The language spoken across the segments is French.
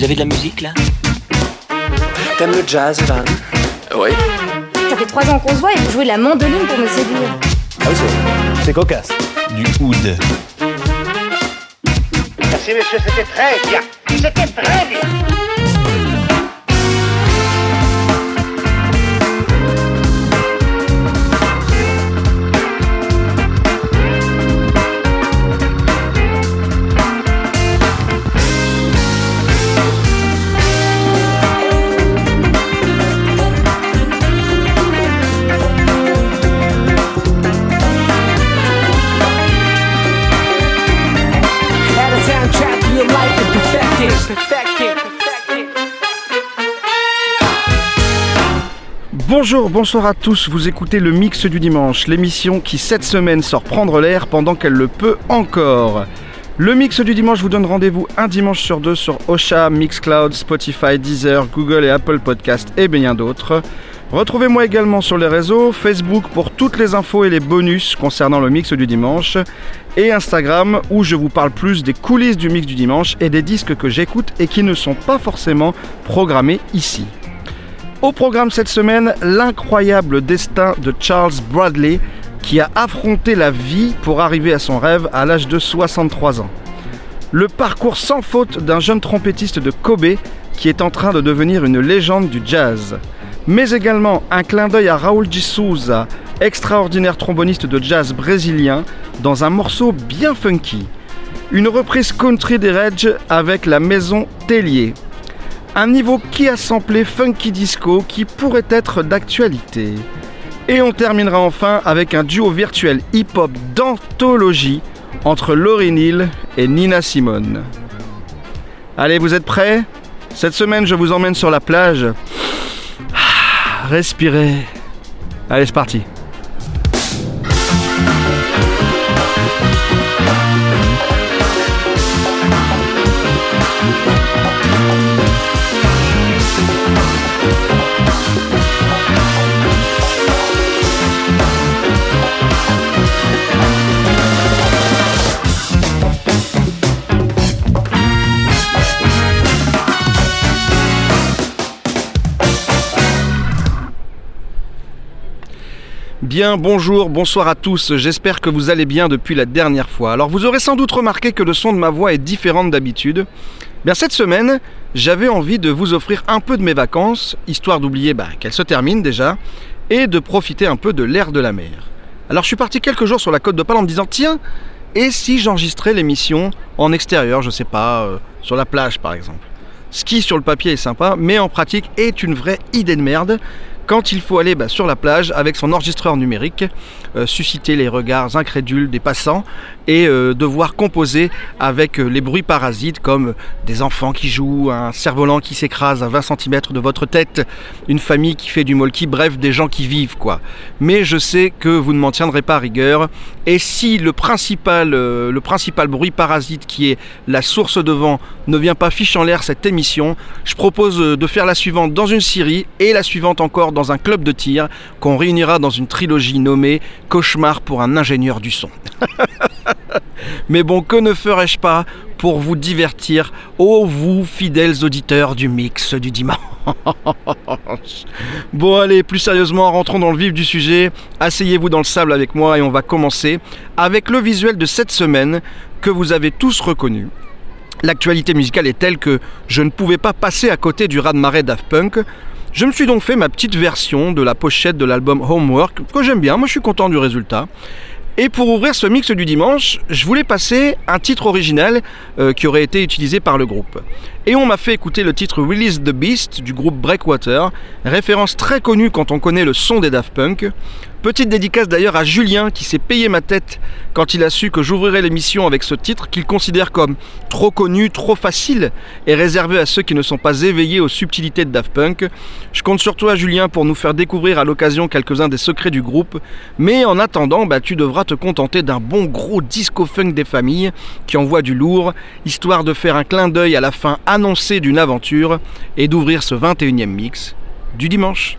Vous avez de la musique là T'aimes le jazz, Van Oui. Ça fait trois ans qu'on se voit et vous jouez de la mandoline pour me séduire. Ah oui, c'est- c'est cocasse. Du oud. Merci monsieur, c'était très bien. C'était très bien. Bonjour, bonsoir à tous, vous écoutez le Mix du Dimanche, l'émission qui cette semaine sort prendre l'air pendant qu'elle le peut encore. Le Mix du Dimanche vous donne rendez-vous un dimanche sur deux sur Osha, Mixcloud, Spotify, Deezer, Google et Apple Podcast et bien d'autres. Retrouvez-moi également sur les réseaux, Facebook pour toutes les infos et les bonus concernant le Mix du Dimanche et Instagram où je vous parle plus des coulisses du Mix du Dimanche et des disques que j'écoute et qui ne sont pas forcément programmés ici. Au programme cette semaine, l'incroyable destin de Charles Bradley qui a affronté la vie pour arriver à son rêve à l'âge de 63 ans. Le parcours sans faute d'un jeune trompettiste de Kobe qui est en train de devenir une légende du jazz. Mais également un clin d'œil à Raoul de Souza, extraordinaire tromboniste de jazz brésilien, dans un morceau bien funky. Une reprise country des Reg avec la maison Tellier, un niveau qui a samplé funky disco qui pourrait être d'actualité. Et on terminera enfin avec un duo virtuel hip-hop d'anthologie entre Laurie Neal et Nina Simone. Allez, vous êtes prêts? Cette semaine, je vous emmène sur la plage. Ah, Respirez. Allez, c'est parti. Bien, bonjour, bonsoir à tous, j'espère que vous allez bien depuis la dernière fois. Alors vous aurez sans doute remarqué que le son de ma voix est différent d'habitude. Bien cette semaine, j'avais envie de vous offrir un peu de mes vacances, histoire d'oublier bah, qu'elles se terminent déjà, et de profiter un peu de l'air de la mer. Alors je suis parti quelques jours sur la côte de Pâle en me disant tiens, et si j'enregistrais l'émission en extérieur, je sais pas, euh, sur la plage par exemple? Qui sur le papier est sympa, mais en pratique est une vraie idée de merde quand il faut aller bah, sur la plage avec son enregistreur numérique, susciter les regards incrédules des passants et euh, devoir composer avec euh, les bruits parasites comme des enfants qui jouent, un cerf-volant qui s'écrase à 20 cm de votre tête, une famille qui fait du molki, bref, des gens qui vivent quoi. Mais je sais que vous ne m'en tiendrez pas à rigueur et si le principal, euh, le principal bruit parasite qui est la source de vent ne vient pas fiche en l'air cette émission, je propose euh, de faire la suivante dans une série et la suivante encore dans un club de tir qu'on réunira dans une trilogie nommée Cauchemar pour un ingénieur du son. Mais bon, que ne ferais-je pas pour vous divertir, ô vous fidèles auditeurs du mix du dimanche Bon allez, plus sérieusement, rentrons dans le vif du sujet. Asseyez-vous dans le sable avec moi et on va commencer avec le visuel de cette semaine que vous avez tous reconnu. L'actualité musicale est telle que je ne pouvais pas passer à côté du raz-de-marée Daft Punk. Je me suis donc fait ma petite version de la pochette de l'album Homework, que j'aime bien, moi je suis content du résultat. Et pour ouvrir ce mix du dimanche, je voulais passer un titre original euh, qui aurait été utilisé par le groupe. Et on m'a fait écouter le titre Release the Beast du groupe Breakwater, référence très connue quand on connaît le son des Daft Punk. Petite dédicace d'ailleurs à Julien qui s'est payé ma tête quand il a su que j'ouvrirais l'émission avec ce titre qu'il considère comme trop connu, trop facile et réservé à ceux qui ne sont pas éveillés aux subtilités de Daft Punk. Je compte surtout à Julien pour nous faire découvrir à l'occasion quelques-uns des secrets du groupe. Mais en attendant, bah, tu devras te contenter d'un bon gros disco funk des familles qui envoie du lourd, histoire de faire un clin d'œil à la fin annoncée d'une aventure et d'ouvrir ce 21e mix du dimanche.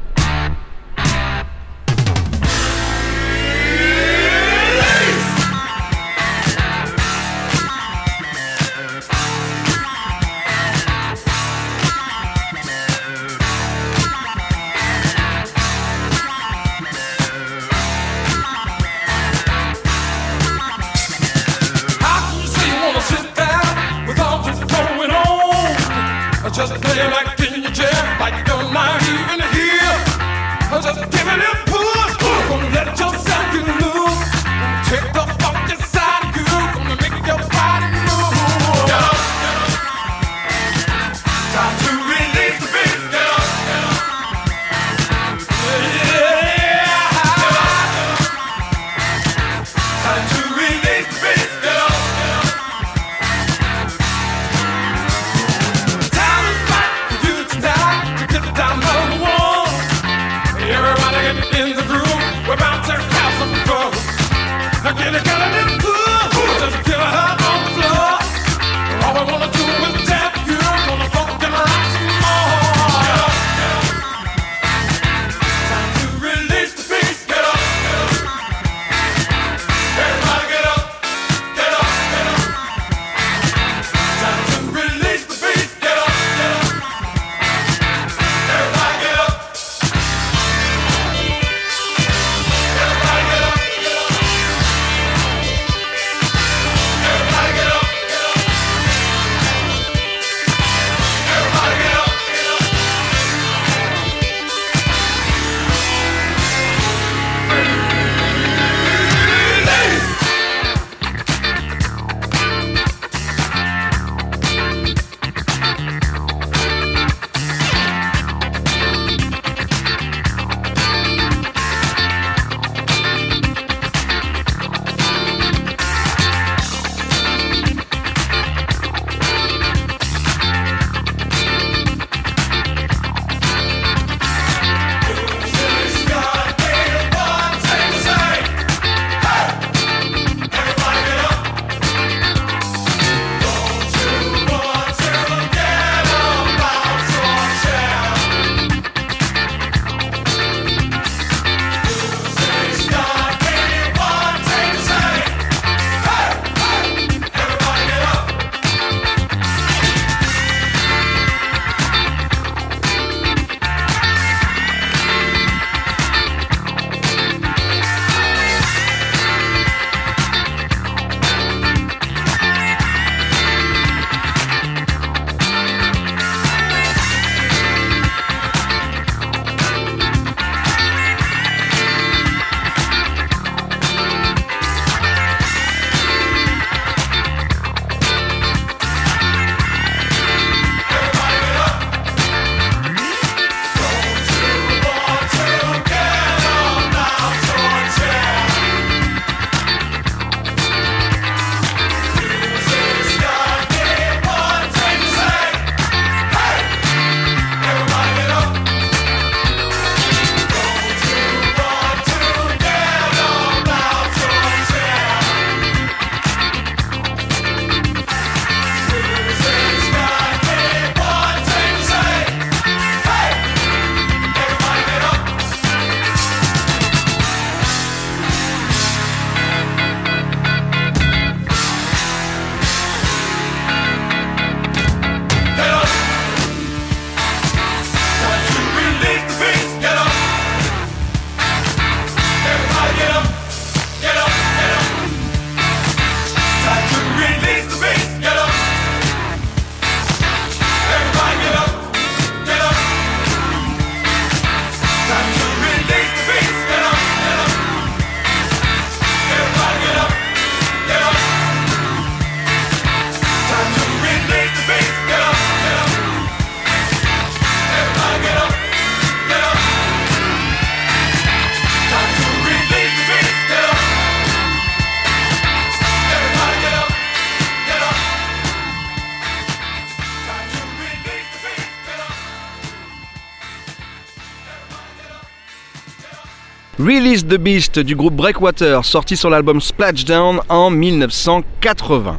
Release the Beast du groupe Breakwater, sorti sur l'album Splashdown en 1980.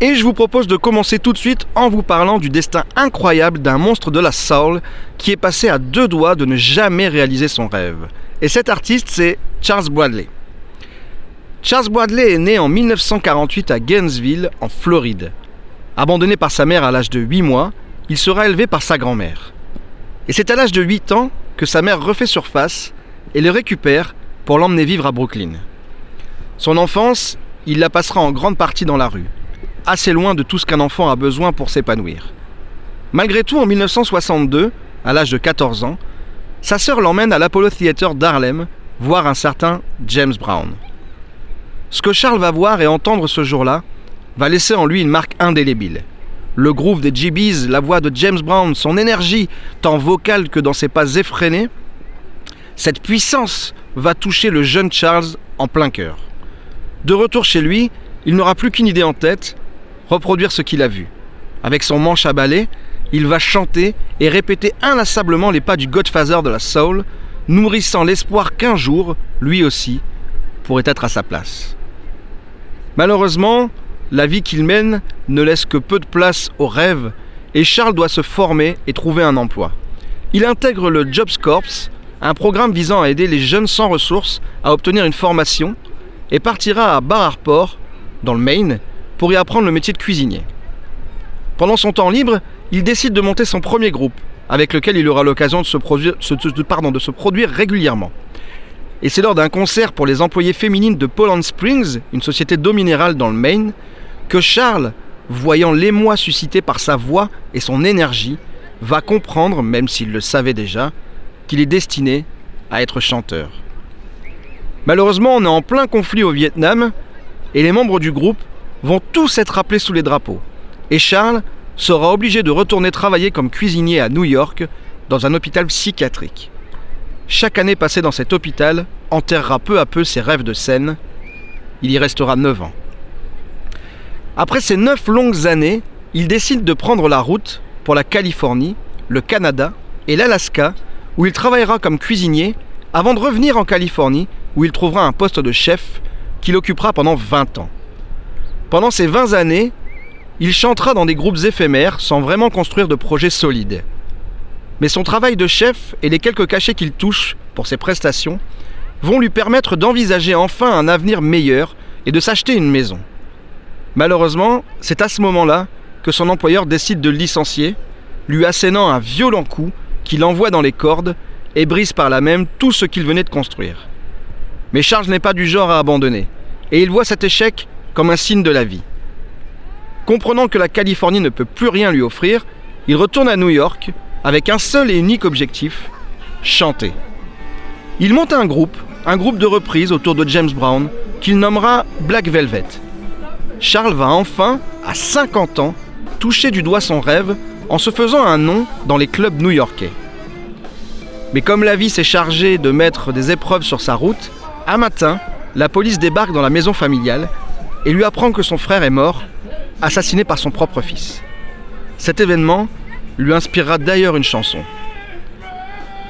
Et je vous propose de commencer tout de suite en vous parlant du destin incroyable d'un monstre de la soul qui est passé à deux doigts de ne jamais réaliser son rêve. Et cet artiste, c'est Charles Bradley. Charles Bradley est né en 1948 à Gainesville, en Floride. Abandonné par sa mère à l'âge de 8 mois, il sera élevé par sa grand-mère. Et c'est à l'âge de 8 ans que sa mère refait surface et le récupère pour l'emmener vivre à Brooklyn. Son enfance, il la passera en grande partie dans la rue, assez loin de tout ce qu'un enfant a besoin pour s'épanouir. Malgré tout, en 1962, à l'âge de 14 ans, sa sœur l'emmène à l'Apollo Theater d'Harlem voir un certain James Brown. Ce que Charles va voir et entendre ce jour-là va laisser en lui une marque indélébile. Le groove des GBs, la voix de James Brown, son énergie, tant vocale que dans ses pas effrénés, cette puissance va toucher le jeune Charles en plein cœur. De retour chez lui, il n'aura plus qu'une idée en tête, reproduire ce qu'il a vu. Avec son manche à balai, il va chanter et répéter inlassablement les pas du Godfather de la Soul, nourrissant l'espoir qu'un jour, lui aussi, pourrait être à sa place. Malheureusement, la vie qu'il mène ne laisse que peu de place aux rêves et Charles doit se former et trouver un emploi. Il intègre le Jobs Corps, un programme visant à aider les jeunes sans ressources à obtenir une formation et partira à Bar Harbor, dans le Maine, pour y apprendre le métier de cuisinier. Pendant son temps libre, il décide de monter son premier groupe, avec lequel il aura l'occasion de, se produire- de- de se produire régulièrement. Et c'est lors d'un concert pour les employées féminines de Poland Springs, une société d'eau minérale dans le Maine, que Charles, voyant l'émoi suscité par sa voix et son énergie, va comprendre, même s'il le savait déjà, qu'il est destiné à être chanteur. Malheureusement, on est en plein conflit au Vietnam et les membres du groupe vont tous être appelés sous les drapeaux. Et Charles sera obligé de retourner travailler comme cuisinier à New York dans un hôpital psychiatrique. Chaque année passée dans cet hôpital enterrera peu à peu ses rêves de scène. Il y restera 9 ans. Après ces 9 longues années, il décide de prendre la route pour la Californie, le Canada et l'Alaska, où il travaillera comme cuisinier avant de revenir en Californie, où il trouvera un poste de chef qu'il occupera pendant 20 ans. Pendant ces 20 années, il chantera dans des groupes éphémères sans vraiment construire de projets solides. Mais son travail de chef et les quelques cachets qu'il touche pour ses prestations vont lui permettre d'envisager enfin un avenir meilleur et de s'acheter une maison. Malheureusement, c'est à ce moment-là que son employeur décide de le licencier, lui assénant un violent coup qui l'envoie dans les cordes et brise par là même tout ce qu'il venait de construire. Mais Charles n'est pas du genre à abandonner, et il voit cet échec comme un signe de la vie. Comprenant que la Californie ne peut plus rien lui offrir, il retourne à New York avec un seul et unique objectif, chanter. Il monte un groupe, un groupe de reprises autour de James Brown, qu'il nommera Black Velvet. Charles va enfin, à 50 ans, toucher du doigt son rêve en se faisant un nom dans les clubs new-yorkais. Mais comme la vie s'est chargée de mettre des épreuves sur sa route, un matin, la police débarque dans la maison familiale et lui apprend que son frère est mort, assassiné par son propre fils. Cet événement lui inspirera d'ailleurs une chanson.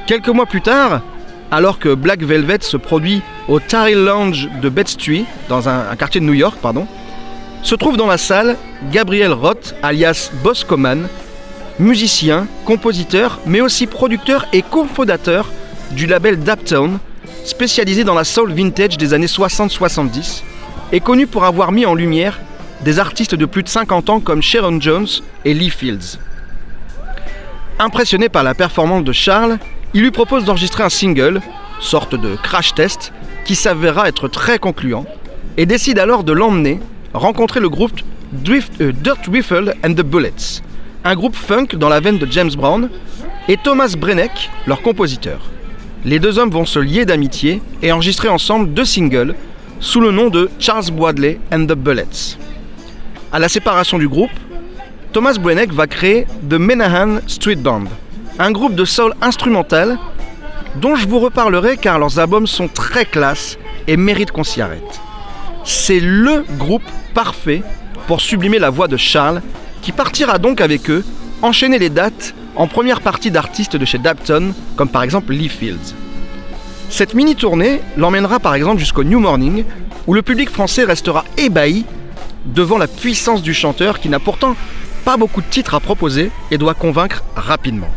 Quelques mois plus tard, alors que Black Velvet se produit au Tary Lounge de Bed-Stuy, dans un, un quartier de New York, pardon, se trouve dans la salle Gabriel Roth, alias Boscoman, musicien, compositeur, mais aussi producteur et cofondateur du label Daptown, spécialisé dans la soul vintage des années 60-70, et connu pour avoir mis en lumière des artistes de plus de 50 ans comme Sharon Jones et Lee Fields. Impressionné par la performance de Charles, il lui propose d'enregistrer un single, sorte de crash test, qui s'avéra être très concluant, et décide alors de l'emmener rencontrer le groupe euh, Dirt Riffle and the Bullets, un groupe funk dans la veine de James Brown, et Thomas Brenneck, leur compositeur. Les deux hommes vont se lier d'amitié et enregistrer ensemble deux singles sous le nom de Charles Bradley and the Bullets. À la séparation du groupe, Thomas Brenneck va créer The Menahan Street Band, un groupe de soul instrumental dont je vous reparlerai car leurs albums sont très classe et méritent qu'on s'y arrête. C'est LE groupe parfait pour sublimer la voix de Charles qui partira donc avec eux enchaîner les dates en première partie d'artistes de chez Dapton comme par exemple Lee Fields. Cette mini-tournée l'emmènera par exemple jusqu'au New Morning où le public français restera ébahi devant la puissance du chanteur qui n'a pourtant pas beaucoup de titres à proposer et doit convaincre rapidement.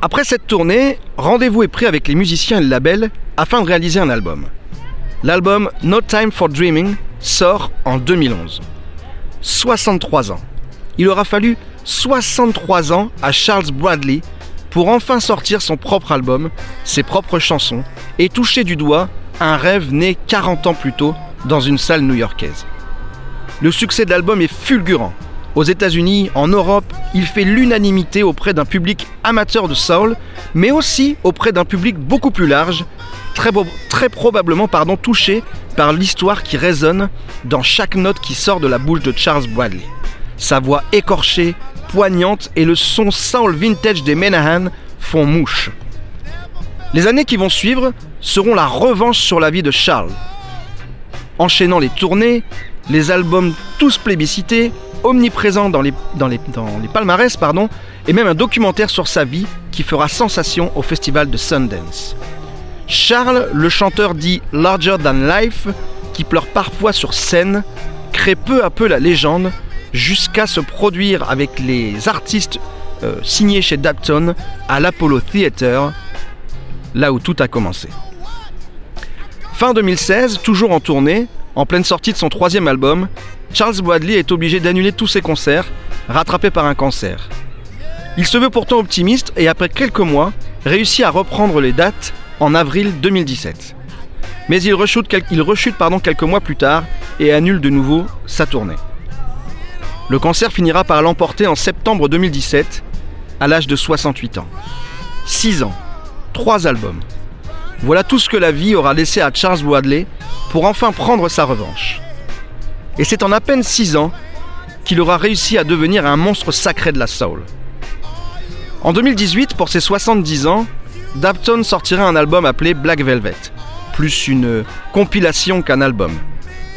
Après cette tournée, rendez-vous est pris avec les musiciens et le label afin de réaliser un album. L'album No Time for Dreaming sort en 2011. 63 ans. Il aura fallu 63 ans à Charles Bradley pour enfin sortir son propre album, ses propres chansons et toucher du doigt un rêve né 40 ans plus tôt dans une salle new-yorkaise. Le succès de l'album est fulgurant. Aux États-Unis, en Europe, il fait l'unanimité auprès d'un public amateur de soul, mais aussi auprès d'un public beaucoup plus large, très, probablement pardon, touché par l'histoire qui résonne dans chaque note qui sort de la bouche de Charles Bradley. Sa voix écorchée, poignante et le son soul vintage des Menahan font mouche. Les années qui vont suivre seront la revanche sur la vie de Charles. Enchaînant les tournées, les albums tous plébiscités, omniprésents dans les, palmarès, et même un documentaire sur sa vie qui fera sensation au festival de Sundance. Charles, le chanteur dit Larger Than Life, qui pleure parfois sur scène, crée peu à peu la légende jusqu'à se produire avec les artistes euh, signés chez Dapton à l'Apollo Theater, là où tout a commencé. Fin 2016, toujours en tournée, en pleine sortie de son troisième album, Charles Bradley est obligé d'annuler tous ses concerts, rattrapé par un cancer. Il se veut pourtant optimiste et après quelques mois, réussit à reprendre les dates en avril 2017. Mais il rechute, il rechute, pardon, quelques mois plus tard et annule de nouveau sa tournée. Le cancer finira par l'emporter en septembre 2017, à l'âge de 68 ans. 6 ans, 3 albums. Voilà tout ce que la vie aura laissé à Charles Bradley pour enfin prendre sa revanche. Et c'est en à peine 6 ans qu'il aura réussi à devenir un monstre sacré de la soul. En 2018, pour ses 70 ans, Dapton sortira un album appelé Black Velvet, plus une compilation qu'un album.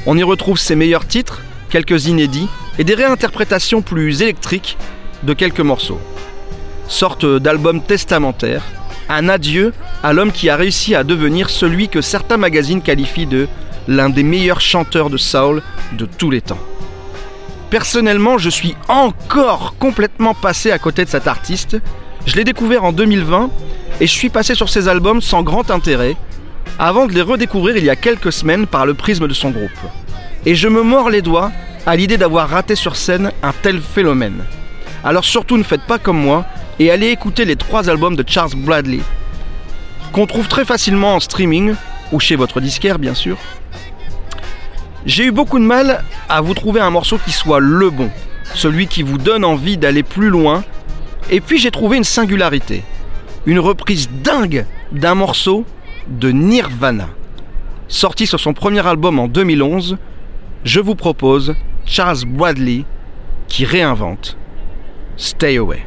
On y retrouve ses meilleurs titres, quelques inédits et des réinterprétations plus électriques de quelques morceaux. Sorte d'album testamentaire, un adieu à l'homme qui a réussi à devenir celui que certains magazines qualifient de l'un des meilleurs chanteurs de soul de tous les temps. Personnellement, je suis encore complètement passé à côté de cet artiste. Je l'ai découvert en 2020 et je suis passé sur ses albums sans grand intérêt, avant de les redécouvrir il y a quelques semaines par le prisme de son groupe. Et je me mords les doigts à l'idée d'avoir raté sur scène un tel phénomène. Alors surtout ne faites pas comme moi et allez écouter les trois albums de Charles Bradley, qu'on trouve très facilement en streaming, ou chez votre disquaire bien sûr. J'ai eu beaucoup de mal à vous trouver un morceau qui soit le bon, celui qui vous donne envie d'aller plus loin, et puis j'ai trouvé une singularité, une reprise dingue d'un morceau de Nirvana. Sorti sur son premier album en 2011, je vous propose Charles Bradley qui réinvente Stay Away.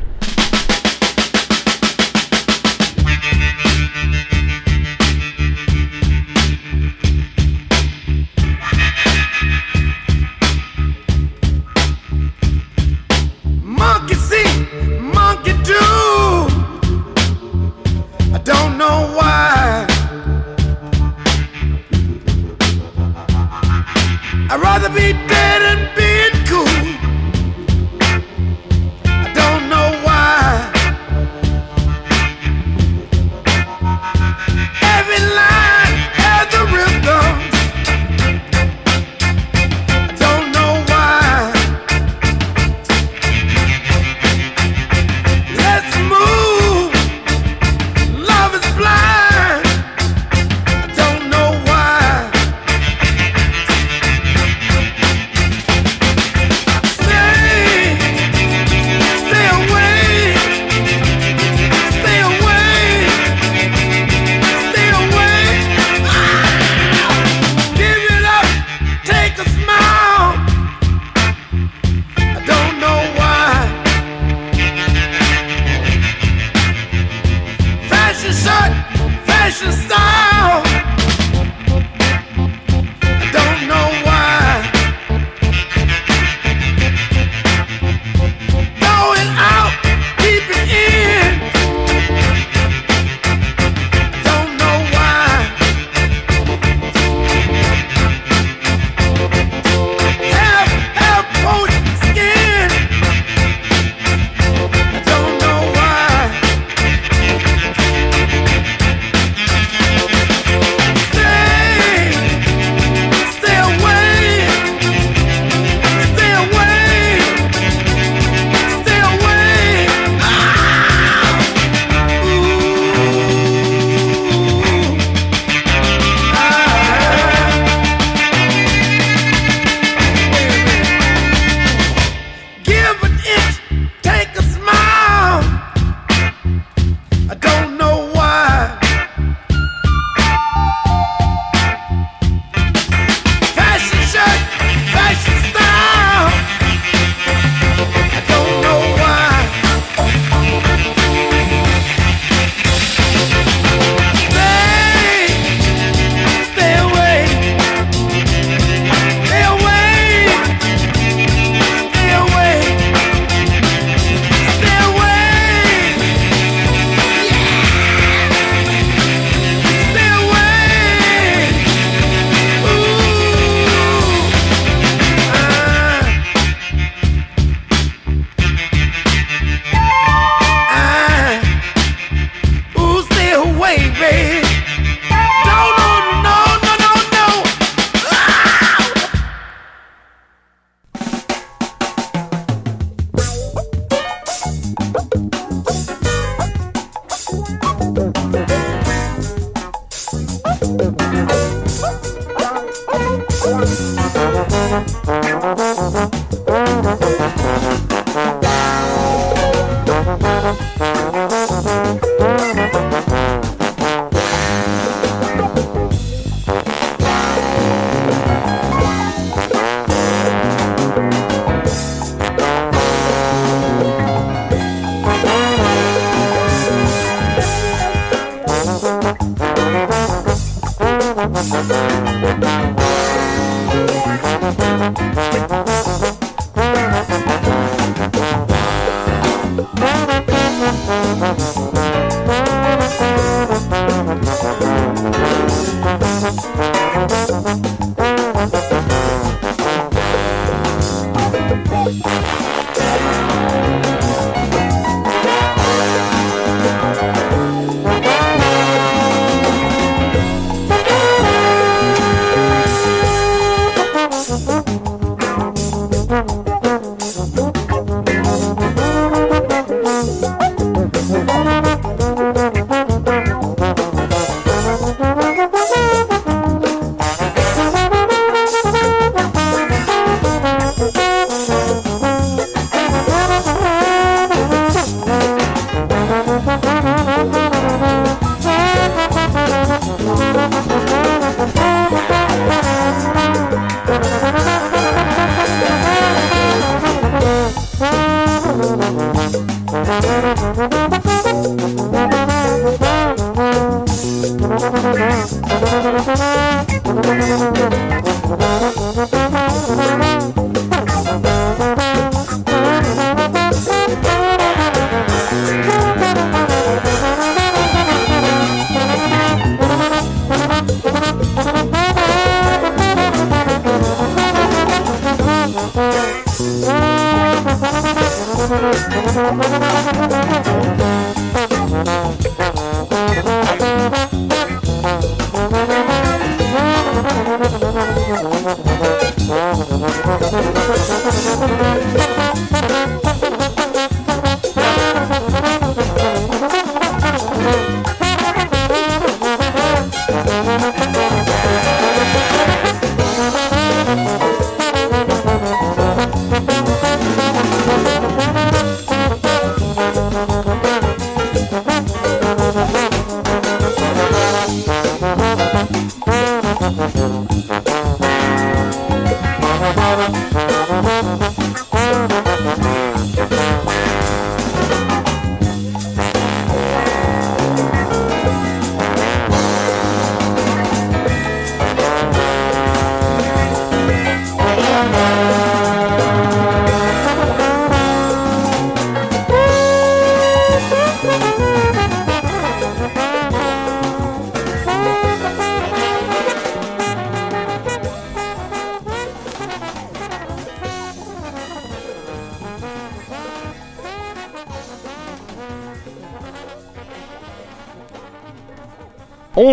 be there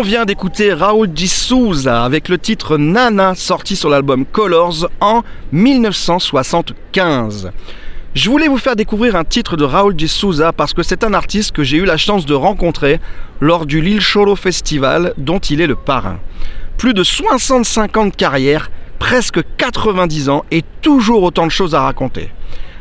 vient d'écouter Raoul Di avec le titre Nana sorti sur l'album Colors en 1975. Je voulais vous faire découvrir un titre de Raoul Di Souza parce que c'est un artiste que j'ai eu la chance de rencontrer lors du Lille Cholo Festival dont il est le parrain. Plus de 65 ans de carrière, presque 90 ans et toujours autant de choses à raconter.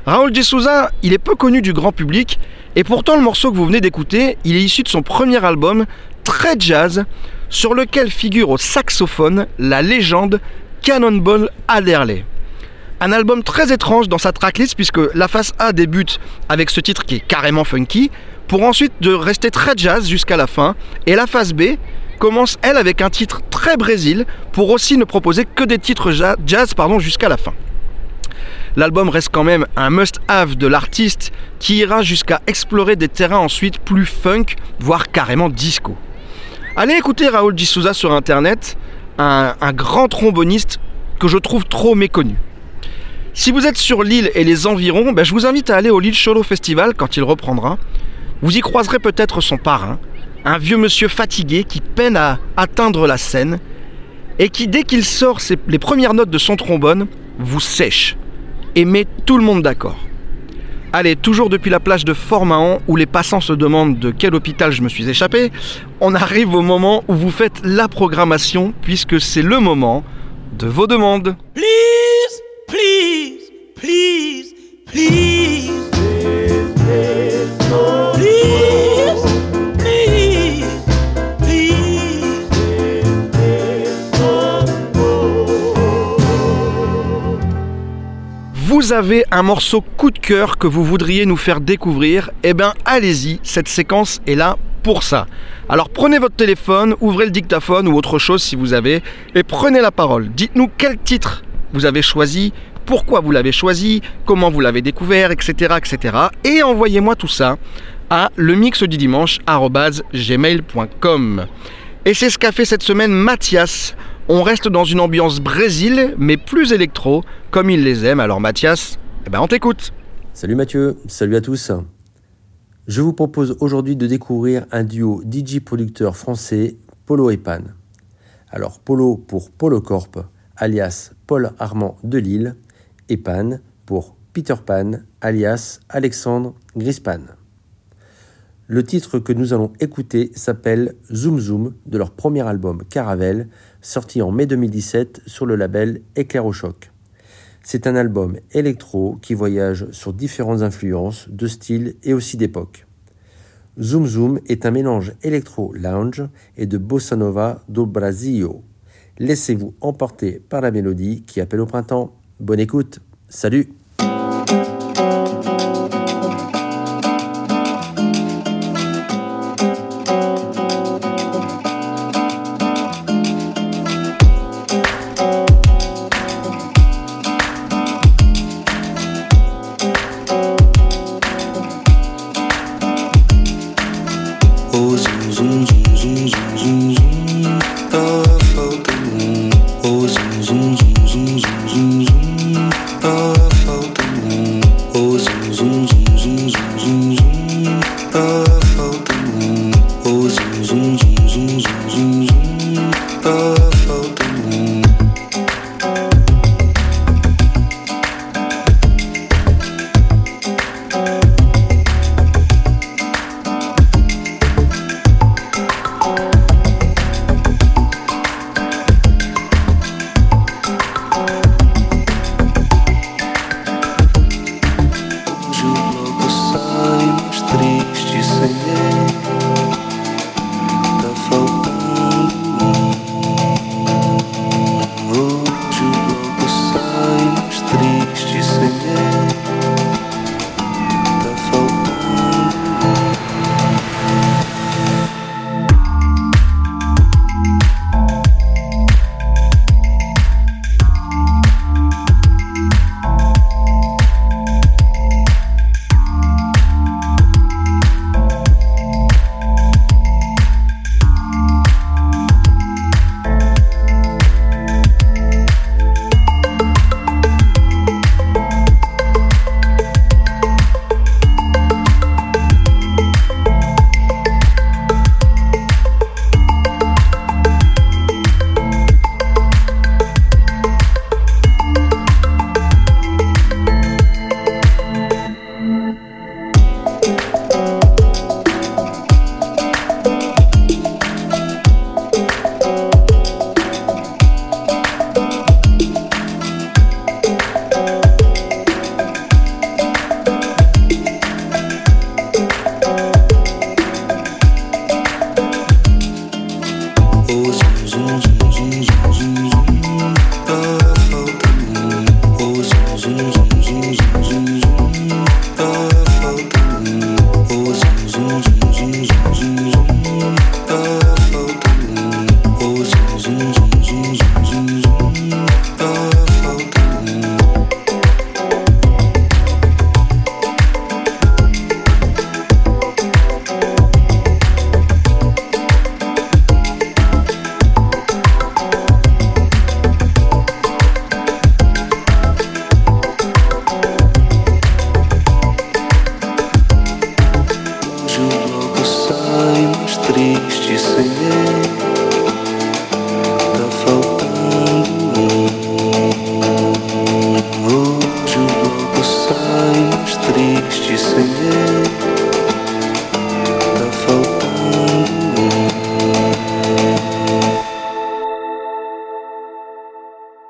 Raoul Di Souza, il est peu connu du grand public et pourtant le morceau que vous venez d'écouter, il est issu de son premier album très jazz sur lequel figure au saxophone la légende Cannonball Adderley. Un album très étrange dans sa tracklist puisque la face A débute avec ce titre qui est carrément funky pour ensuite de rester très jazz jusqu'à la fin et la face B commence elle avec un titre très brésil pour aussi ne proposer que des titres jazz jusqu'à la fin. L'album reste quand même un must-have de l'artiste qui ira jusqu'à explorer des terrains ensuite plus funk, voire carrément disco. Allez écouter Raoul Souza sur internet, un, grand tromboniste que je trouve trop méconnu. Si vous êtes sur l'île et les environs, ben je vous invite à aller au Lille Cholo Festival quand il reprendra. Vous y croiserez peut-être son parrain, un vieux monsieur fatigué qui peine à atteindre la scène et qui, dès qu'il sort les premières notes de son trombone, vous sèche et met tout le monde d'accord. Allez, toujours depuis la plage de Fort-Mahon, où les passants se demandent de quel hôpital je me suis échappé, on arrive au moment où vous faites la programmation, puisque c'est le moment de vos demandes. Please, please, please, please. Please, please, Vous avez un morceau coup de cœur que vous voudriez nous faire découvrir Eh bien, allez-y, cette séquence est là pour ça. Alors prenez votre téléphone, ouvrez le dictaphone ou autre chose si vous avez, et prenez la parole. Dites-nous quel titre vous avez choisi, pourquoi vous l'avez choisi, comment vous l'avez découvert, etc. etc. Et envoyez-moi tout ça à le mix du dimanche gmail.com. Et c'est ce qu'a fait cette semaine Mathias. On reste dans une ambiance Brésil, mais plus électro, comme il les aime. Alors Mathias, eh ben on t'écoute. Salut Mathieu, salut à tous. Je vous propose aujourd'hui de découvrir un duo DJ producteur français, Polo et Pan. Alors Polo pour Polo Corp, alias Paul Armand de Lille, et Pan pour Peter Pan, alias Alexandre Grispan. Le titre que nous allons écouter s'appelle Zoom Zoom de leur premier album Caravelle, sorti en mai 2017 sur le label Éclair au choc. C'est un album électro qui voyage sur différentes influences de style et aussi d'époque. Zoom Zoom est un mélange électro-lounge et de bossa nova do Brasil. Laissez-vous emporter par la mélodie qui appelle au printemps. Bonne écoute, salut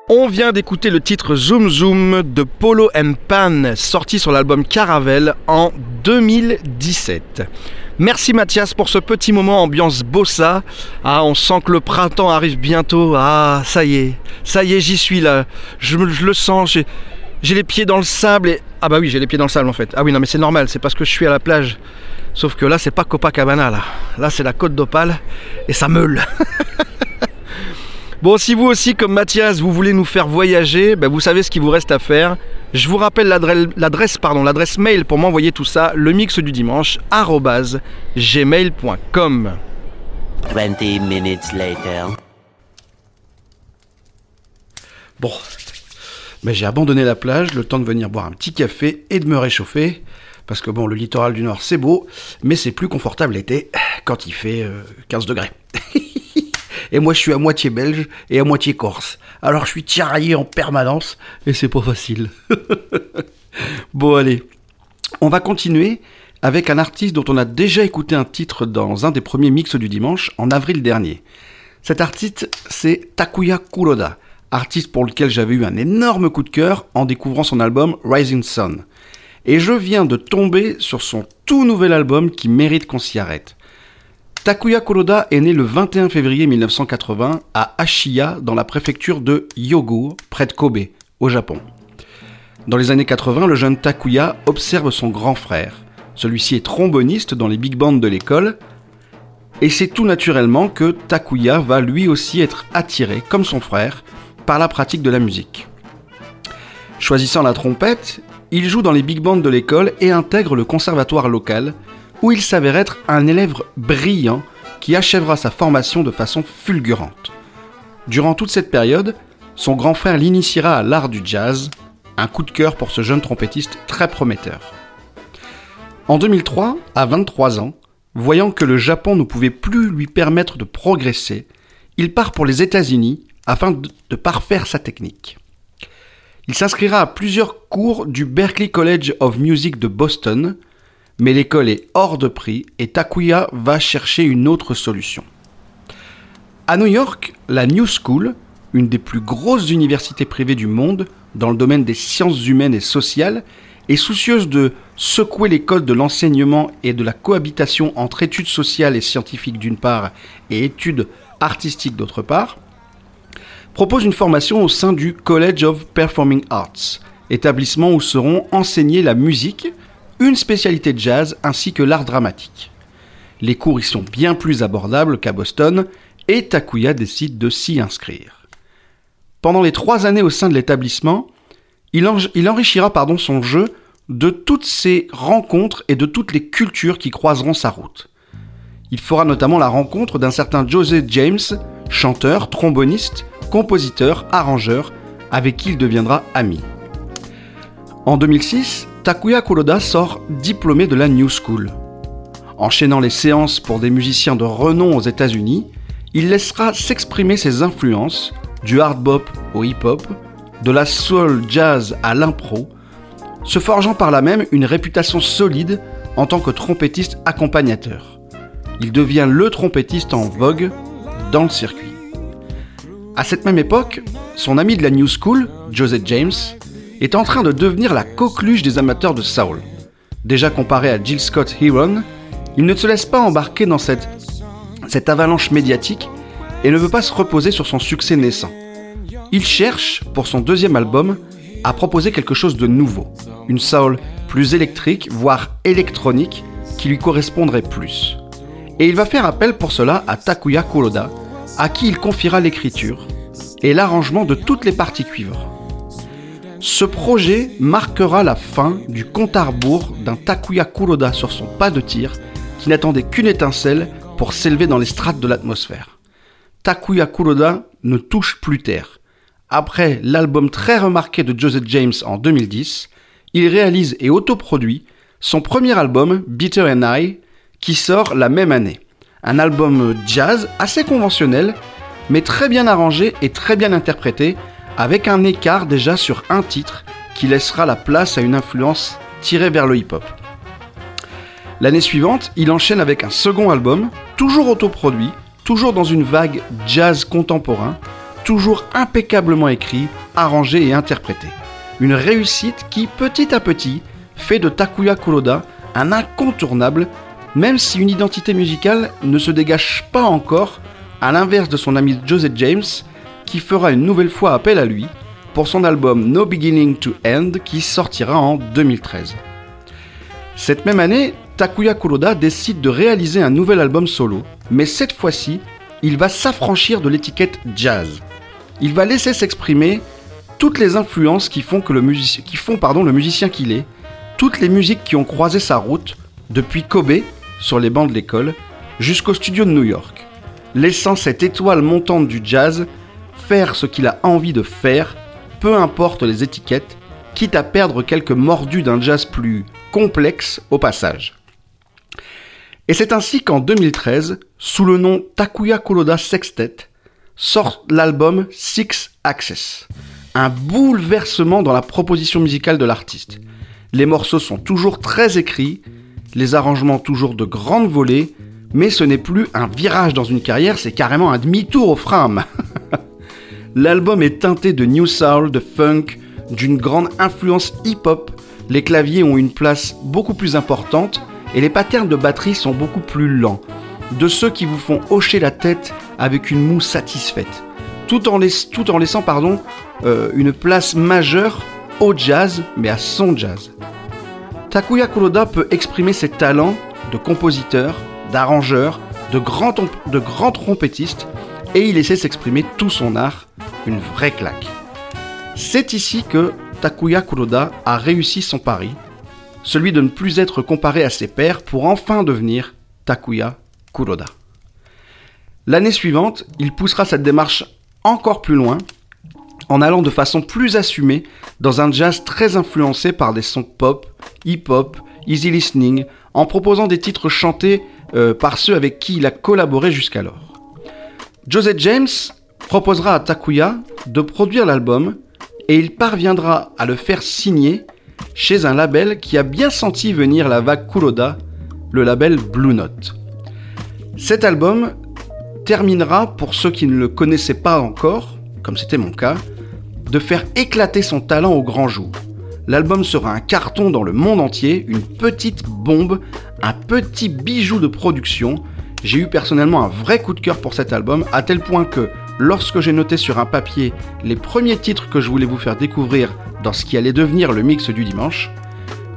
On vient d'écouter le titre Zoom Zoom de Polo and Pan, sorti sur l'album Caravelle en 2017. Merci Mathias pour ce petit moment ambiance bossa. Ah, on sent que le printemps arrive bientôt. Ah, ça y est, ça y est, j'y suis là. Je, le sens, j'ai, j'ai les pieds dans le sable et... Ah bah oui, j'ai les pieds dans le sable en fait. Ah oui, non mais c'est normal, c'est parce que je suis à la plage. Sauf que là, c'est pas Copacabana là. Là, c'est la côte d'Opale et ça meule. Bon, si vous aussi, comme Mathias, vous voulez nous faire voyager, ben, vous savez ce qu'il vous reste à faire. Je vous rappelle l'adresse, l'adresse, pardon, l'adresse mail pour m'envoyer tout ça, le mix du dimanche, gmail.com. 20 minutes later. Bon, mais j'ai abandonné la plage, le temps de venir boire un petit café et de me réchauffer. Parce que bon, le littoral du Nord, c'est beau, mais c'est plus confortable l'été quand il fait euh, 15 degrés. et moi, je suis à moitié belge et à moitié corse. Alors, je suis tiraillé en permanence et c'est pas facile. bon, allez, on va continuer avec un artiste dont on a déjà écouté un titre dans un des premiers mix du dimanche en avril dernier. Cet artiste, c'est Takuya Kuroda, artiste pour lequel j'avais eu un énorme coup de cœur en découvrant son album Rising Sun. Et je viens de tomber sur son tout nouvel album qui mérite qu'on s'y arrête. Takuya Kuroda est né le 21 février 1980 à Ashiya dans la préfecture de Hyogo, près de Kobe, au Japon. Dans les années 80, le jeune Takuya observe son grand frère. Celui-ci est tromboniste dans les big bands de l'école, et c'est tout naturellement que Takuya va lui aussi être attiré, comme son frère, par la pratique de la musique. Choisissant la trompette, il joue dans les big bands de l'école et intègre le conservatoire local, où il s'avère être un élève brillant qui achèvera sa formation de façon fulgurante. Durant toute cette période, son grand frère l'initiera à l'art du jazz, un coup de cœur pour ce jeune trompettiste très prometteur. En 2003, à 23 ans, voyant que le Japon ne pouvait plus lui permettre de progresser, il part pour les États-Unis afin de parfaire sa technique. Il s'inscrira à plusieurs cours du Berklee College of Music de Boston, mais l'école est hors de prix et Takuya va chercher une autre solution. À New York, la New School, une des plus grosses universités privées du monde dans le domaine des sciences humaines et sociales, est soucieuse de secouer les codes de l'enseignement et de la cohabitation entre études sociales et scientifiques d'une part et études artistiques d'autre part, propose une formation au sein du College of Performing Arts, établissement où seront enseignées la musique, une spécialité de jazz ainsi que l'art dramatique. Les cours y sont bien plus abordables qu'à Boston et Takuya décide de s'y inscrire. Pendant les trois années au sein de l'établissement, il, en- il enrichira pardon, son jeu de toutes ces rencontres et de toutes les cultures qui croiseront sa route. Il fera notamment la rencontre d'un certain José James, chanteur, tromboniste, compositeur, arrangeur, avec qui il deviendra ami. En 2006, Takuya Kuroda sort diplômé de la New School. Enchaînant les séances pour des musiciens de renom aux États-Unis, il laissera s'exprimer ses influences, du hard bop au hip-hop, de la soul jazz à l'impro, se forgeant par là même une réputation solide en tant que trompettiste accompagnateur. Il devient le trompettiste en vogue dans le circuit. À cette même époque, son ami de la New School, Joseph James, est en train de devenir la coqueluche des amateurs de soul. Déjà comparé à Jill Scott Heron, il ne se laisse pas embarquer dans cette, avalanche médiatique et ne veut pas se reposer sur son succès naissant. Il cherche, pour son deuxième album, à proposer quelque chose de nouveau, une soul plus électrique, voire électronique, qui lui correspondrait plus. Et il va faire appel pour cela à Takuya Kuroda, à qui il confiera l'écriture et l'arrangement de toutes les parties cuivres. Ce projet marquera la fin du compte à rebours d'un Takuya Kuroda sur son pas de tir qui n'attendait qu'une étincelle pour s'élever dans les strates de l'atmosphère. Takuya Kuroda ne touche plus terre. Après l'album très remarqué de Joseph James en 2010, il réalise et autoproduit son premier album, Bitter and I, qui sort la même année. Un album jazz assez conventionnel, mais très bien arrangé et très bien interprété, avec un écart déjà sur un titre qui laissera la place à une influence tirée vers le hip-hop. L'année suivante, il enchaîne avec un second album, toujours autoproduit, toujours dans une vague jazz contemporain, toujours impeccablement écrit, arrangé et interprété. Une réussite qui, petit à petit, fait de Takuya Kuroda un incontournable, même si une identité musicale ne se dégage pas encore, à l'inverse de son ami Joseph James, qui fera une nouvelle fois appel à lui pour son album No Beginning to End qui sortira en 2013. Cette même année, Takuya Kuroda décide de réaliser un nouvel album solo, mais cette fois-ci, il va s'affranchir de l'étiquette jazz. Il va laisser s'exprimer toutes les influences qui font, pardon, le musicien qu'il est, toutes les musiques qui ont croisé sa route, depuis Kobe, sur les bancs de l'école, jusqu'au studio de New York, laissant cette étoile montante du jazz faire ce qu'il a envie de faire, peu importe les étiquettes, quitte à perdre quelques mordus d'un jazz plus complexe au passage. Et c'est ainsi qu'en 2013, sous le nom Takuya Kuroda Sextet, sort l'album Six Access. Un bouleversement dans la proposition musicale de l'artiste. Les morceaux sont toujours très écrits, les arrangements toujours de grandes volées, mais ce n'est plus un virage dans une carrière, c'est carrément un demi-tour au frame. L'album est teinté de new soul, de funk, d'une grande influence hip-hop. Les claviers ont une place beaucoup plus importante et les patterns de batterie sont beaucoup plus lents. De ceux qui vous font hocher la tête avec une moue satisfaite. Tout en, laissant pardon, euh, une place majeure au jazz, mais à son jazz. Takuya Kuroda peut exprimer ses talents de compositeur, d'arrangeur, de grand, de grand trompettiste, et il essaie s'exprimer tout son art, une vraie claque. C'est ici que Takuya Kuroda a réussi son pari, celui de ne plus être comparé à ses pairs pour enfin devenir Takuya Kuroda. L'année suivante, il poussera cette démarche encore plus loin en allant de façon plus assumée dans un jazz très influencé par des sons pop, hip-hop, easy listening, en proposant des titres chantés euh, par ceux avec qui il a collaboré jusqu'alors. Joseph James proposera à Takuya de produire l'album et il parviendra à le faire signer chez un label qui a bien senti venir la vague Kuroda, le label Blue Note. Cet album terminera, pour ceux qui ne le connaissaient pas encore, comme c'était mon cas, de faire éclater son talent au grand jour. L'album sera un carton dans le monde entier, une petite bombe, un petit bijou de production. J'ai eu personnellement un vrai coup de cœur pour cet album, à tel point que lorsque j'ai noté sur un papier les premiers titres que je voulais vous faire découvrir dans ce qui allait devenir le mix du dimanche,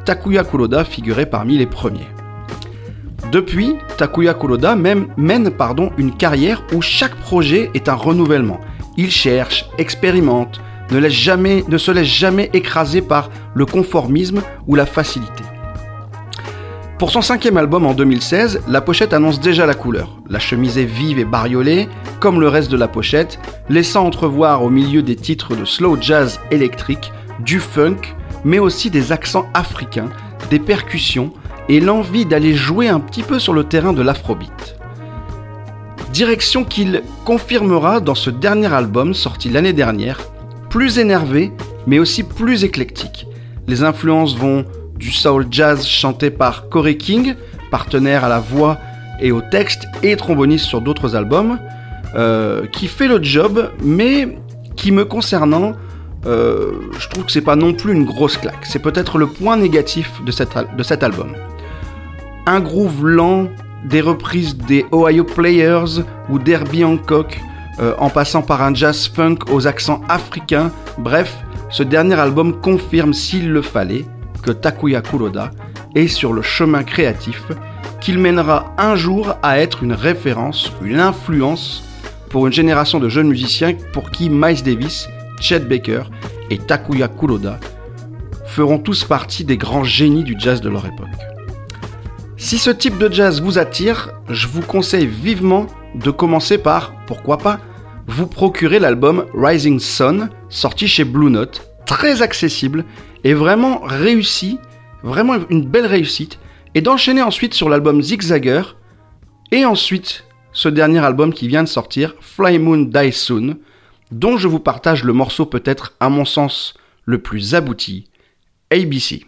Takuya Kuroda figurait parmi les premiers. Depuis, Takuya Kuroda même, mène pardon, une carrière où chaque projet est un renouvellement. Il cherche, expérimente, ne, se laisse jamais écraser par le conformisme ou la facilité. Pour son cinquième album en 2016, la pochette annonce déjà la couleur. La chemise est vive et bariolée, comme le reste de la pochette, laissant entrevoir au milieu des titres de slow jazz électrique, du funk, mais aussi des accents africains, des percussions et l'envie d'aller jouer un petit peu sur le terrain de l'afrobeat. Direction qu'il confirmera dans ce dernier album sorti l'année dernière, plus énervé mais aussi plus éclectique. Les influences vont du soul jazz chanté par Corey King, partenaire à la voix et au texte et tromboniste sur d'autres albums, euh, qui fait le job, mais qui me concernant, euh, je trouve que c'est pas non plus une grosse claque. C'est peut-être le point négatif de, cet album. Un groove lent, des reprises des Ohio Players ou d'Herbie Hancock, euh, en passant par un jazz funk aux accents africains, bref, ce dernier album confirme s'il le fallait Takuya Kuroda est sur le chemin créatif qu'il mènera un jour à être une référence, une influence pour une génération de jeunes musiciens pour qui Miles Davis, Chet Baker et Takuya Kuroda feront tous partie des grands génies du jazz de leur époque. Si ce type de jazz vous attire, je vous conseille vivement de commencer par, pourquoi pas, vous procurer l'album Rising Sun, sorti chez Blue Note, très accessible et vraiment réussi, vraiment une belle réussite, et d'enchaîner ensuite sur l'album Zigzagger, et ensuite ce dernier album qui vient de sortir, Fly Moon Die Soon, dont je vous partage le morceau peut-être à mon sens le plus abouti, ABC.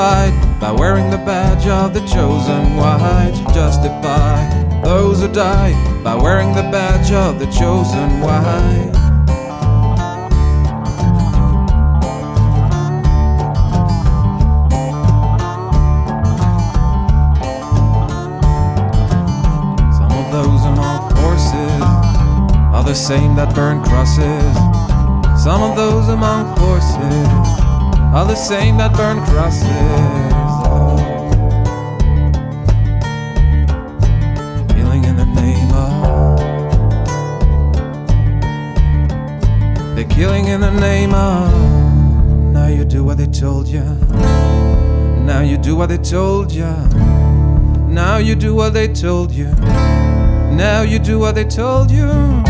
By wearing the badge of the chosen. Why justify those who die by wearing the badge of the chosen? Why? Some of those among horses are the same that burn crosses. Some of those among horses are the same that burn crosses. Killing in the name of. They're killing in the name of. Now you do what they told you. Now you do what they told you. Now you do what they told you. Now you do what they told you.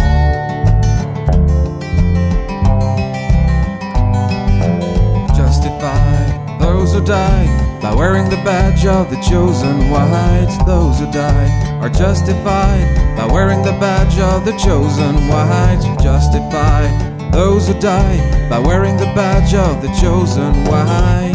By wearing the badge of the chosen whites. Those who die are justified by wearing the badge of the chosen whites. Justify those who die by wearing the badge of the chosen white.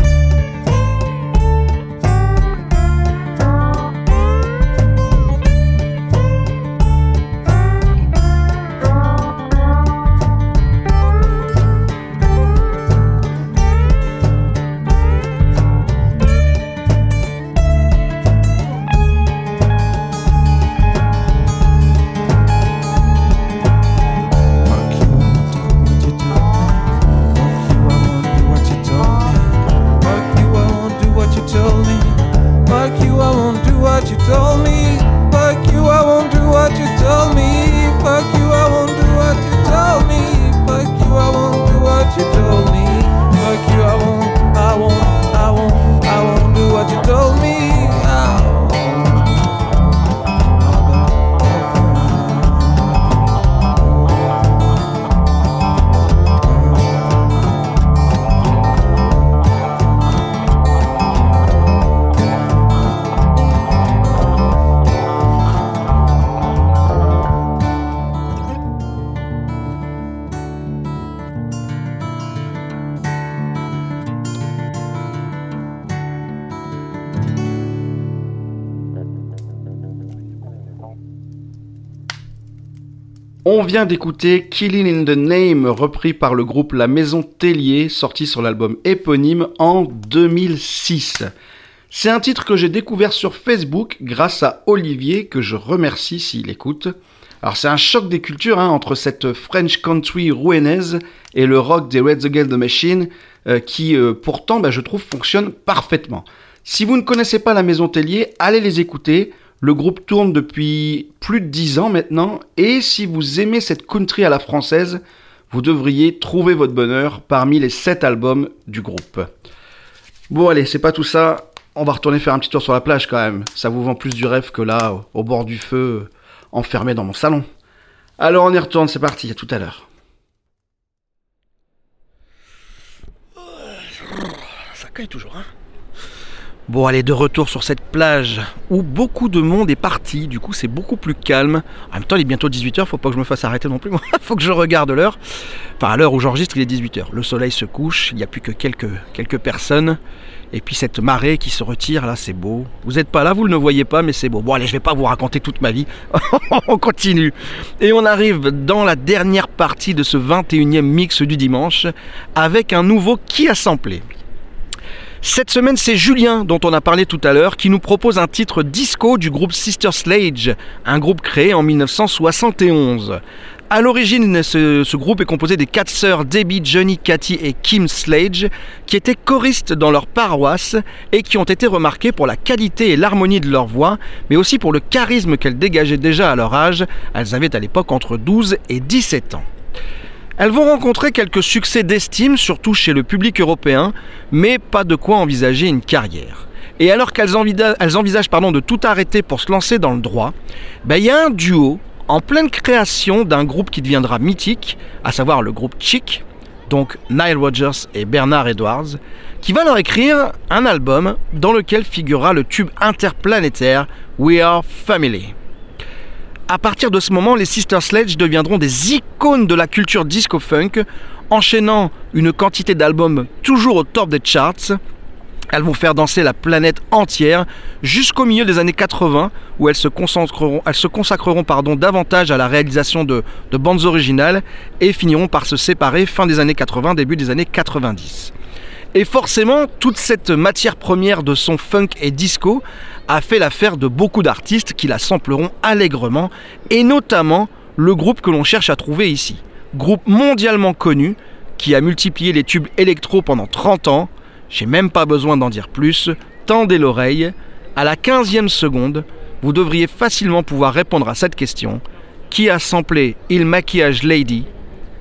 Vient d'écouter Killing in the Name, repris par le groupe La Maison Tellier, sorti sur l'album éponyme en 2006. C'est un titre que j'ai découvert sur Facebook grâce à Olivier, que je remercie s'il écoute. Alors c'est un choc des cultures hein, entre cette French country rouennaise et le rock des Reds Against the Machine, euh, qui euh, pourtant bah, je trouve fonctionne parfaitement. Si vous ne connaissez pas la Maison Tellier, allez les écouter. Le groupe tourne depuis plus de 10 ans maintenant, et si vous aimez cette country à la française, vous devriez trouver votre bonheur parmi les 7 albums du groupe. Bon allez, c'est pas tout ça, on va retourner faire un petit tour sur la plage quand même. Ça vous vend plus du rêve que là, au- bord du feu, enfermé dans mon salon. Alors on y retourne, c'est parti, à tout à l'heure. Ça caille toujours, hein Bon, allez, de retour sur cette plage où beaucoup de monde est parti. Du coup, c'est beaucoup plus calme. En même temps, il est bientôt 18h, faut pas que je me fasse arrêter non plus. Faut que je regarde l'heure. Enfin, à l'heure où j'enregistre, il est 18h. Le soleil se couche, il n'y a plus que quelques, quelques personnes. Et puis cette marée qui se retire, là, c'est beau. Vous n'êtes pas là, vous ne le voyez pas, mais c'est beau. Bon, allez, je vais pas vous raconter toute ma vie. on continue. Et on arrive dans la dernière partie de ce 21e mix du dimanche avec un nouveau qui a samplé. Cette semaine, c'est Julien, dont on a parlé tout à l'heure, qui nous propose un titre disco du groupe Sister Sledge, un groupe créé en 1971. À l'origine, ce, ce groupe est composé des quatre sœurs Debbie, Johnny, Cathy et Kim Slade, qui étaient choristes dans leur paroisse et qui ont été remarquées pour la qualité et l'harmonie de leur voix, mais aussi pour le charisme qu'elles dégageaient déjà à leur âge. Elles avaient à l'époque entre 12 et 17 ans. Elles vont rencontrer quelques succès d'estime, surtout chez le public européen, mais pas de quoi envisager une carrière. Et alors qu'elles envisagent, de tout arrêter pour se lancer dans le droit, ben, il y a un duo en pleine création d'un groupe qui deviendra mythique, à savoir le groupe Chic, donc Nile Rodgers et Bernard Edwards, qui va leur écrire un album dans lequel figurera le tube interplanétaire We Are Family. À partir de ce moment, les Sister Sledge deviendront des icônes de la culture disco-funk, enchaînant une quantité d'albums toujours au top des charts. Elles vont faire danser la planète entière jusqu'au milieu des années 80 où elles se consacreront davantage à la réalisation de bandes originales et finiront par se séparer fin des années 80, début des années 90. Et forcément, toute cette matière première de son funk et disco a fait l'affaire de beaucoup d'artistes qui la sampleront allègrement, et notamment le groupe que l'on cherche à trouver ici. Groupe mondialement connu, qui a multiplié les tubes électro pendant 30 ans, j'ai même pas besoin d'en dire plus, tendez l'oreille, à la 15e seconde, vous devriez facilement pouvoir répondre à cette question. Qui a samplé Il Maquillage Lady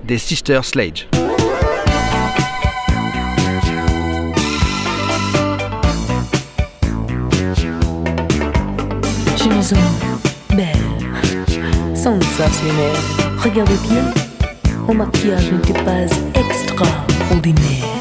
des Sister Sledge? Je me sens belle, sensationnelle. Regardez bien, mon maquillage n'était pas extraordinaire.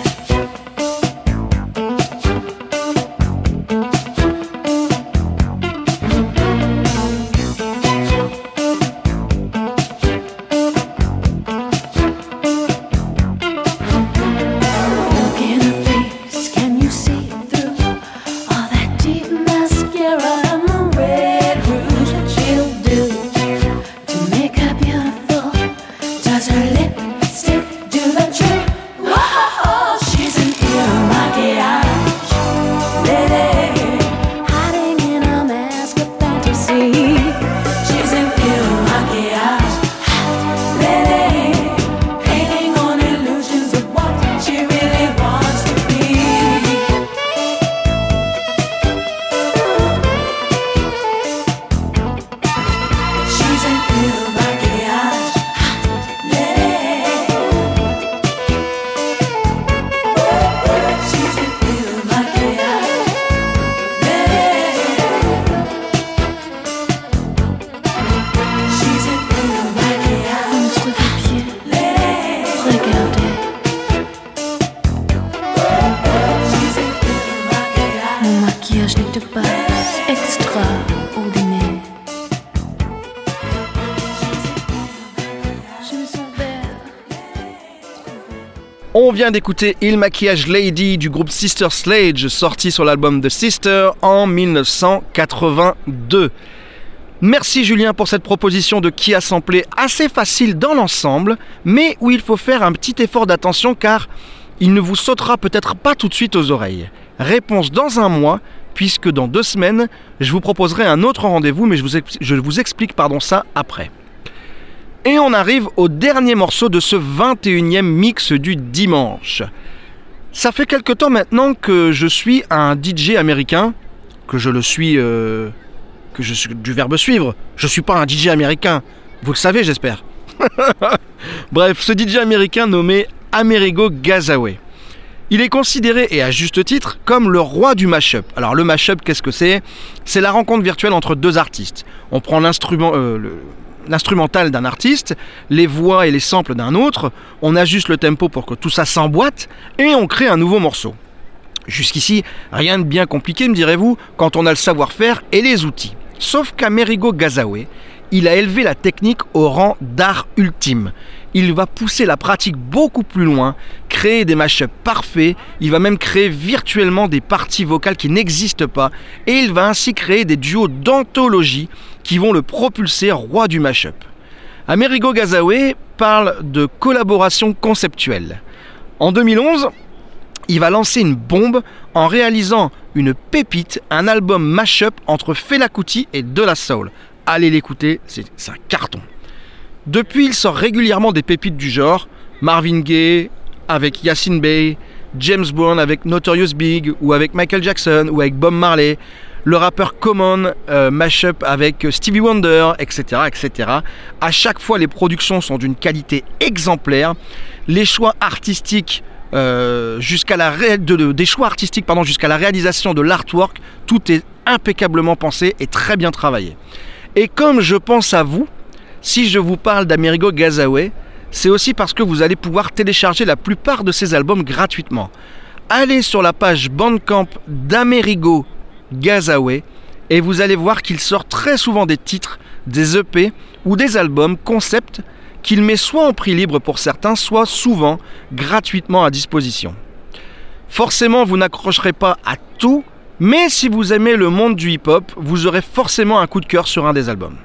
D'écouter Il Maquillage Lady du groupe Sister Sledge, sorti sur l'album The Sister en 1982. Merci Julien pour cette proposition de qui a samplé assez facile dans l'ensemble, mais où il faut faire un petit effort d'attention car il ne vous sautera peut-être pas tout de suite aux oreilles. Réponse dans un mois, puisque dans deux semaines, je vous proposerai un autre rendez-vous, mais je vous, je vous explique pardon, ça après. Et on arrive au dernier morceau de ce 21e mix du dimanche. Ça fait quelque temps maintenant que je suis un DJ américain, que je le suis, euh, que je du verbe suivre. Je suis pas un DJ américain, vous le savez j'espère. Bref, ce DJ américain nommé Amerigo Gazaway. Il est considéré, et à juste titre, comme le roi du mashup. Alors le mashup, qu'est-ce que c'est? C'est la rencontre virtuelle entre deux artistes. On prend l'instrument, euh, l'instrumental d'un artiste, les voix et les samples d'un autre, on ajuste le tempo pour que tout ça s'emboîte, et on crée un nouveau morceau. Jusqu'ici, rien de bien compliqué, me direz-vous, quand on a le savoir-faire et les outils. Sauf qu'Amerigo Gazaway, il a élevé la technique au rang d'art ultime. Il va pousser la pratique beaucoup plus loin, créer des mashups parfaits, il va même créer virtuellement des parties vocales qui n'existent pas, et il va ainsi créer des duos d'anthologie qui vont le propulser roi du mashup. Amerigo Gazaway parle de collaboration conceptuelle. En 2011, il va lancer une bombe en réalisant une pépite, un album mashup entre Fela Kuti et De La Soul. Allez l'écouter, c'est un carton. Depuis, il sort régulièrement des pépites du genre Marvin Gaye avec Yassine Bey, James Brown avec Notorious Big ou avec Michael Jackson ou avec Bob Marley, le rappeur Common euh, mashup avec Stevie Wonder, etc., etc. À chaque fois, les productions sont d'une qualité exemplaire. Les choix artistiques euh, jusqu'à la des choix artistiques jusqu'à la réalisation de l'artwork, tout est impeccablement pensé et très bien travaillé. Et comme je pense à vous, si je vous parle d'Amerigo Gazaway, c'est aussi parce que vous allez pouvoir télécharger la plupart de ses albums gratuitement. Allez sur la page Bandcamp d'Amerigo Gazaway et vous allez voir qu'il sort très souvent des titres, des EP ou des albums concept qu'il met soit en prix libre pour certains, soit souvent gratuitement à disposition. Forcément, vous n'accrocherez pas à tout, mais si vous aimez le monde du hip-hop, vous aurez forcément un coup de cœur sur un des albums.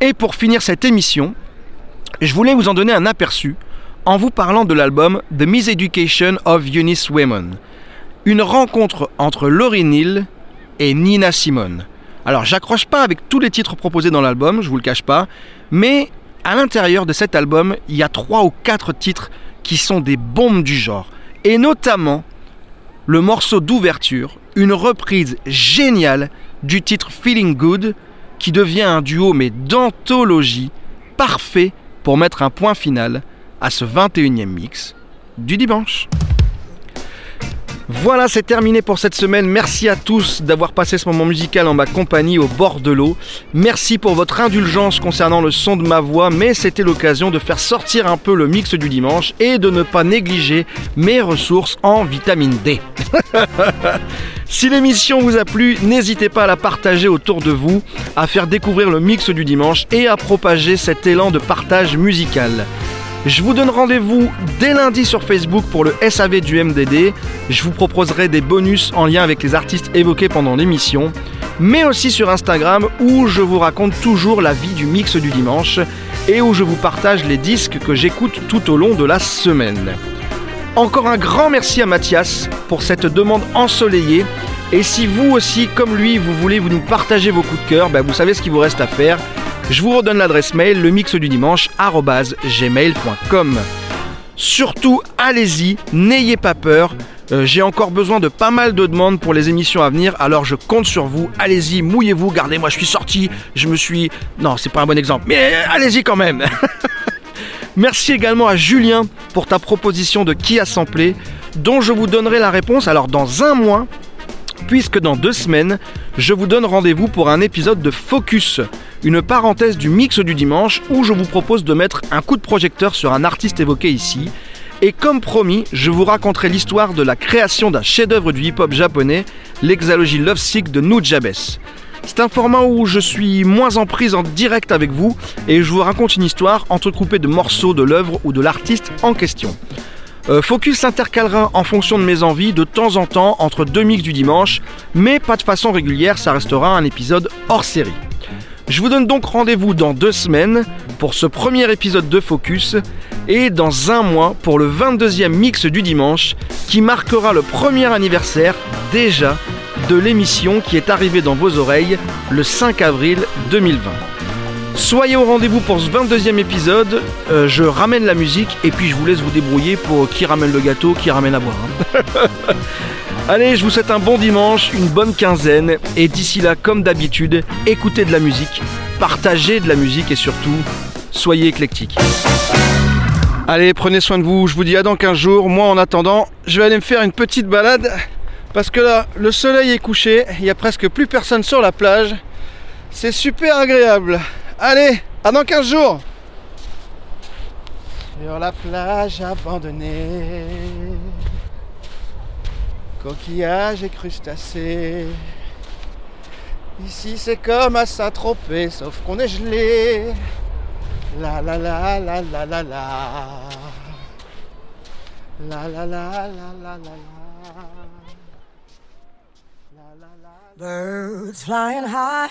Et pour finir cette émission, je voulais vous en donner un aperçu en vous parlant de l'album The Miseducation of Eunice Women, une rencontre entre Laurie Neal et Nina Simone. Alors, j'accroche pas avec tous les titres proposés dans l'album, je vous le cache pas, mais à l'intérieur de cet album, il y a trois ou quatre titres qui sont des bombes du genre, et notamment le morceau d'ouverture, une reprise géniale du titre Feeling Good, qui devient un duo mais d'anthologie, parfait pour mettre un point final à ce 21e mix du dimanche. Voilà, c'est terminé pour cette semaine. Merci à tous d'avoir passé ce moment musical en ma compagnie au bord de l'eau. Merci pour votre indulgence concernant le son de ma voix, mais c'était l'occasion de faire sortir un peu le mix du dimanche et de ne pas négliger mes ressources en vitamine D. Si l'émission vous a plu, n'hésitez pas à la partager autour de vous, à faire découvrir le mix du dimanche et à propager cet élan de partage musical. Je vous donne rendez-vous dès lundi sur Facebook pour le SAV du MDD. Je vous proposerai des bonus en lien avec les artistes évoqués pendant l'émission, mais aussi sur Instagram où je vous raconte toujours la vie du mix du dimanche et où je vous partage les disques que j'écoute tout au long de la semaine. Encore un grand merci à Mathias pour cette demande ensoleillée. Et si vous aussi, comme lui, vous voulez vous nous partager vos coups de cœur, ben vous savez ce qu'il vous reste à faire. Je vous redonne l'adresse mail, le mix du dimanche, gmail.com. Surtout, allez-y, n'ayez pas peur. Euh, J'ai encore besoin de pas mal de demandes pour les émissions à venir, alors je compte sur vous. Allez-y, mouillez-vous, gardez-moi, je suis sorti, je me suis... Non, c'est pas un bon exemple, mais euh, allez-y quand même Merci également à Julien pour ta proposition de qui a samplé, dont je vous donnerai la réponse alors dans un mois, puisque dans deux semaines, je vous donne rendez-vous pour un épisode de Focus, une parenthèse du mix du dimanche où je vous propose de mettre un coup de projecteur sur un artiste évoqué ici. Et comme promis, je vous raconterai l'histoire de la création d'un chef-d'œuvre du hip-hop japonais, l'exalogie Love Sick de Nujabes. C'est un format où je suis moins en prise en direct avec vous et je vous raconte une histoire entrecoupée de morceaux de l'œuvre ou de l'artiste en question. Euh, Focus s'intercalera en fonction de mes envies de temps en temps entre deux mix du dimanche, mais pas de façon régulière, ça restera un épisode hors série. Je vous donne donc rendez-vous dans deux semaines pour ce premier épisode de Focus et dans un mois pour le 22e mix du dimanche qui marquera le premier anniversaire déjà de l'émission qui est arrivée dans vos oreilles le 5 avril 2020. Soyez au rendez-vous pour ce 22e épisode, Euh, je ramène la musique et puis je vous laisse vous débrouiller pour qui ramène le gâteau, qui ramène à boire. hein. Allez, je vous souhaite un bon dimanche, une bonne quinzaine et d'ici là, comme d'habitude, écoutez de la musique, partagez de la musique et surtout, soyez éclectiques. Allez, prenez soin de vous, je vous dis à dans 15 jours. Moi, en attendant, je vais aller me faire une petite balade parce que là, le soleil est couché, il n'y a presque plus personne sur la plage. C'est super agréable. Allez, à dans 15 jours Sur la plage abandonnée, coquillages et crustacés. Ici c'est comme à Saint-Tropez, sauf qu'on est gelé. La la la la la la la. La la la la la la la. Birds flying high,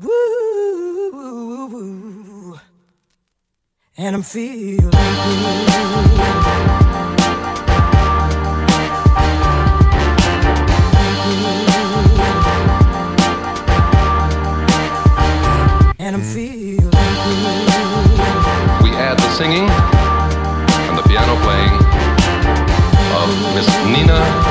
Woo. And I'm feeling good. And I'm feeling We add the singing and the piano playing of Miss Nina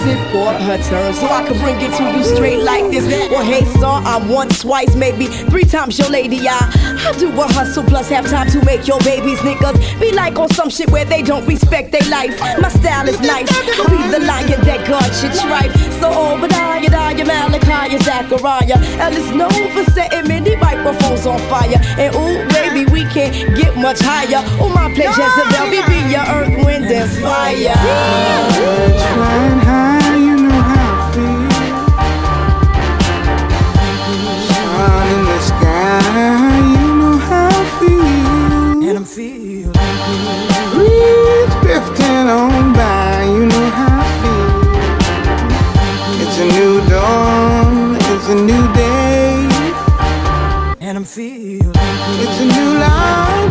For her turn, so I could bring it to you straight like this. Well, hey, star, I'm once, twice, maybe three times your lady. I, I do a hustle plus have time to make your babies niggas be like on some shit where they don't respect their life. My style is nice, I'll be the lion that God should tripe. So Obadiah, Daya, Malachi, Zachariah, is known for setting many microphones on fire. And ooh, baby, we can't get much higher. Oh, my place, Jezebel, we be your earth, wind, and fire. Birds Sun in the sky, you know how I feel. And I'm feeling Breeze drifting on by, you know how I feel. It's a new dawn, it's a new day. and I'm feeling It's a new life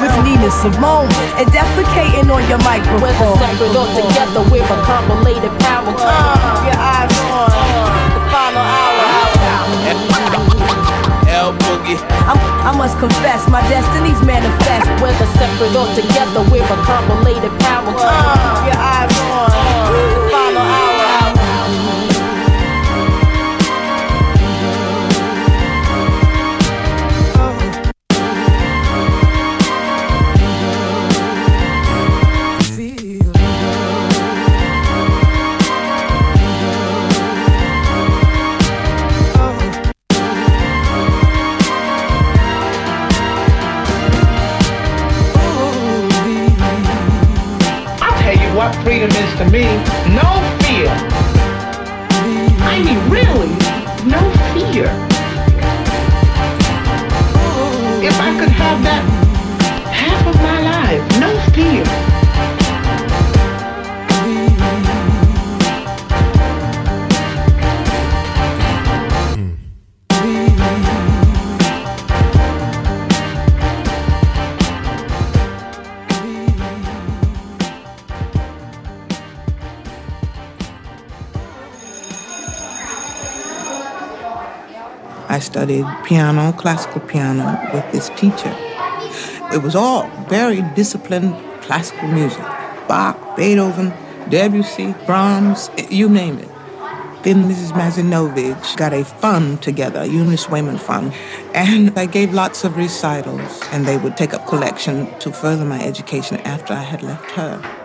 With Nina Simone and defecating on your microphone. Whether separate or together, we're a compilated power. Uh, your eyes on the final hour. L Boogie. I'm, I must confess, my destinies manifest. Whether separate or together, we're a compilated power. Uh, your eyes on studied piano, classical piano, with this teacher. It was all very disciplined classical music Bach, Beethoven, Debussy, Brahms, you name it. Then Mrs. Mazinovich got a fund together, Eunice Wayman fund, and I gave lots of recitals, and they would take up collection to further my education after I had left her.